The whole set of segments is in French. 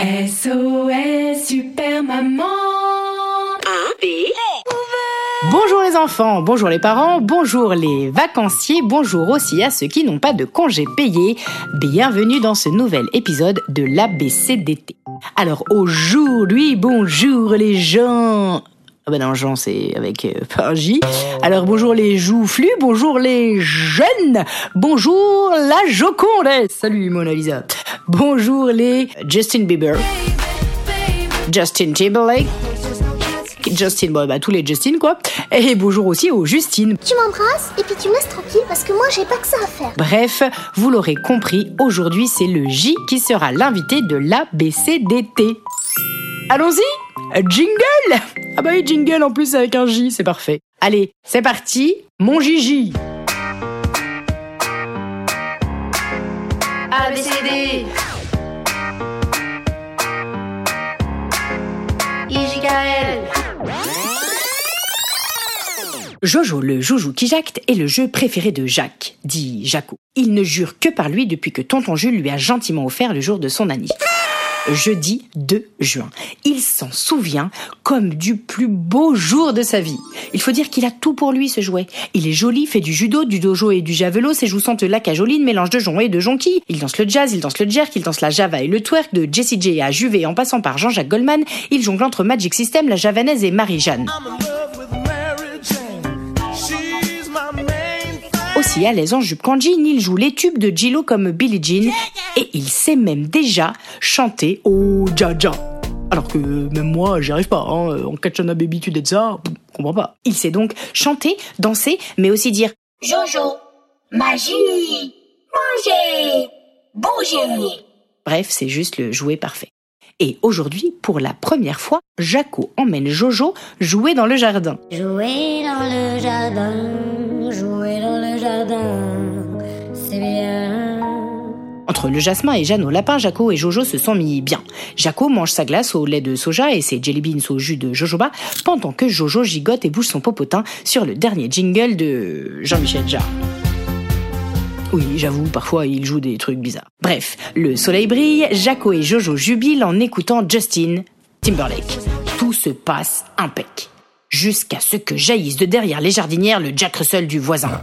SOS Super Maman Bonjour les enfants, bonjour les parents, bonjour les vacanciers, bonjour aussi à ceux qui n'ont pas de congés payés. Bienvenue dans ce nouvel épisode de l'ABCDT. Alors aujourd'hui, bonjour les gens. Ah ben non, Jean, c'est avec euh, par J. Alors bonjour les joufflus, bonjour les jeunes, bonjour la Joconde. Salut Mona Lisa. Bonjour les Justin Bieber, Justin Timberlake, Justin, bon, bah, tous les Justin quoi. Et bonjour aussi aux Justine. Tu m'embrasses et puis tu me laisses tranquille parce que moi j'ai pas que ça à faire. Bref, vous l'aurez compris, aujourd'hui c'est le J qui sera l'invité de l'ABCDT. Allons-y Jingle Ah bah oui, jingle en plus avec un J, c'est parfait. Allez, c'est parti, mon Gigi ABCD Jojo le joujou qui jacte est le jeu préféré de Jacques, dit Jaco. Il ne jure que par lui depuis que tonton Jules lui a gentiment offert le jour de son anniv. Jeudi 2 juin. Il s'en souvient comme du plus beau jour de sa vie. Il faut dire qu'il a tout pour lui ce jouet. Il est joli, fait du judo, du dojo et du javelot, ses joues sentent la cajoline, mélange de jonc et de jonquille. Il danse le jazz, il danse le jerk, il danse la java et le twerk, de Jessie J à Juvé en passant par Jean-Jacques Goldman. Il jongle entre Magic System, la javanaise et Marie-Jeanne. Aussi à l'aise en jupe qu'en jean, il joue les tubes de Gillo comme Billie Jean et il sait même déjà chanter au Jaja. Alors que même moi, j'y arrive pas. Hein. En Katchana Baby, tu dis ça, je comprends pas. Il sait donc chanter, danser, mais aussi dire Jojo, magie, manger, bouger. Bref, c'est juste le jouet parfait. Et aujourd'hui, pour la première fois, Jaco emmène Jojo jouer dans le jardin. Jouer dans le jardin, jouer dans le Entre le jasmin et Jeanne au lapin, Jaco et Jojo se sont mis bien. Jaco mange sa glace au lait de soja et ses jelly beans au jus de jojoba, pendant que Jojo gigote et bouge son popotin sur le dernier jingle de Jean-Michel Jarre. Oui, j'avoue, parfois il joue des trucs bizarres. Bref, le soleil brille, Jaco et Jojo jubilent en écoutant Justin Timberlake. Tout se passe impec. Jusqu'à ce que jaillisse de derrière les jardinières le Jack Russell du voisin.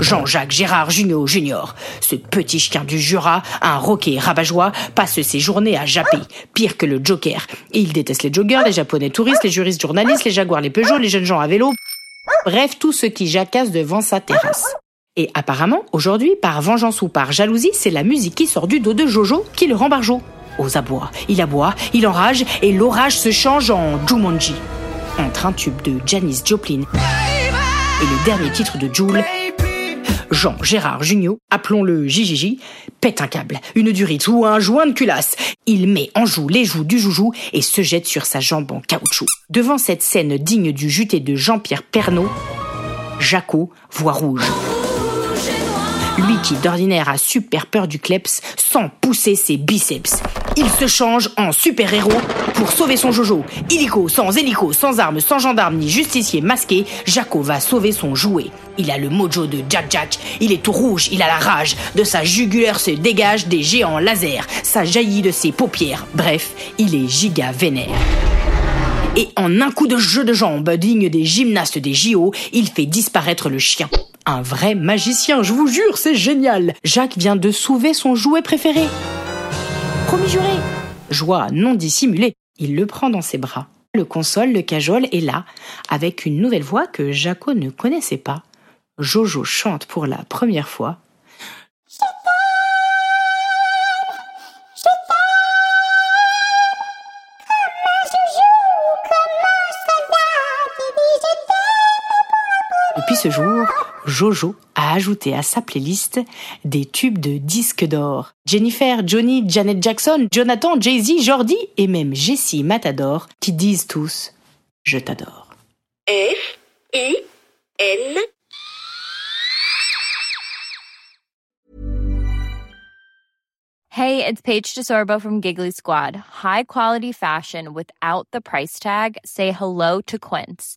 Jean-Jacques Gérard Junio Junior, ce petit chien du Jura, un roquet rabat-joie, passe ses journées à japper, pire que le Joker. Il déteste les joggers, les japonais touristes, les juristes journalistes, les jaguars, les Peugeot, les jeunes gens à vélo. Bref, tout ce qui jacasse devant sa terrasse. Et apparemment, aujourd'hui, par vengeance ou par jalousie, c'est la musique qui sort du dos de Jojo qui le rend barjot. Aux abois, il aboie, il enrage, et l'orage se change en Jumanji. Entre un tube de Janis Joplin et le dernier titre de Joule, Jean Gérard Junio, appelons-le JJJ, pète un câble, une durite ou un joint de culasse. Il met en joue les joues du joujou et se jette sur sa jambe en caoutchouc. Devant cette scène digne du juté de Jean-Pierre Pernaud, Jaco voit rouge. Lui qui d'ordinaire a super peur du kleps, sans pousser ses biceps. Il se change en super-héros pour sauver son Jojo. Illico, sans hélico, sans armes, sans gendarme ni justicier masqué, Jaco va sauver son jouet. Il a le mojo de Jack Jack, il est tout rouge, il a la rage. De sa jugulaire se dégagent des géants lasers, ça jaillit de ses paupières. Bref, il est giga vénère. Et en un coup de jeu de jambes digne des gymnastes des JO, il fait disparaître le chien. Un vrai magicien, je vous jure, c'est génial. Jacques vient de sauver son jouet préféré. Promis juré. Joie non dissimulée. Il le prend dans ses bras, le console, le cajole et là, avec une nouvelle voix que Jaco ne connaissait pas, Jojo chante pour la première fois. Depuis ce jour, Jojo a ajouté à sa playlist des tubes de disques d'or. Jennifer, Johnny, Janet Jackson, Jonathan, Jay-Z, Jordi et même Jessie Matador qui disent tous Je t'adore. F I N Hey, it's Paige DeSorbo from Giggly Squad. High quality fashion without the price tag. Say hello to Quince.